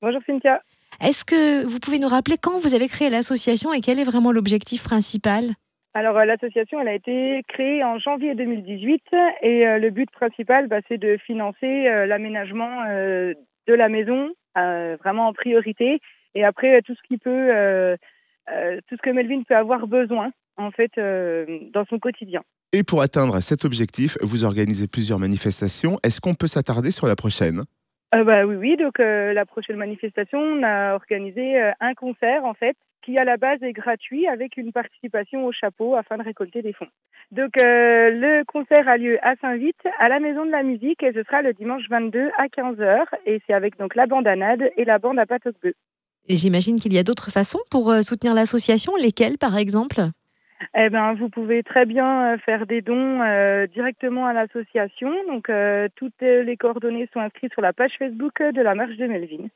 Bonjour Cynthia. Est-ce que vous pouvez nous rappeler quand vous avez créé l'association et quel est vraiment l'objectif principal? Alors euh, l'association, elle a été créée en janvier 2018 et euh, le but principal, bah, c'est de financer euh, l'aménagement euh, de la maison, euh, vraiment en priorité, et après tout ce qui peut, euh, euh, tout ce que Melvin peut avoir besoin en fait euh, dans son quotidien. Et pour atteindre cet objectif, vous organisez plusieurs manifestations. Est-ce qu'on peut s'attarder sur la prochaine? Euh, bah oui, oui. Donc euh, la prochaine manifestation, on a organisé euh, un concert en fait, qui à la base est gratuit avec une participation au chapeau afin de récolter des fonds. Donc euh, le concert a lieu à Saint-Vite, à la Maison de la Musique, et ce sera le dimanche 22 à 15h. Et c'est avec donc la bande Anade et la bande à Patocbeu. Et J'imagine qu'il y a d'autres façons pour euh, soutenir l'association. Lesquelles, par exemple? Eh ben, vous pouvez très bien euh, faire des dons euh, directement à l'association. Donc, euh, toutes euh, les coordonnées sont inscrites sur la page Facebook de la Marche de Melvin.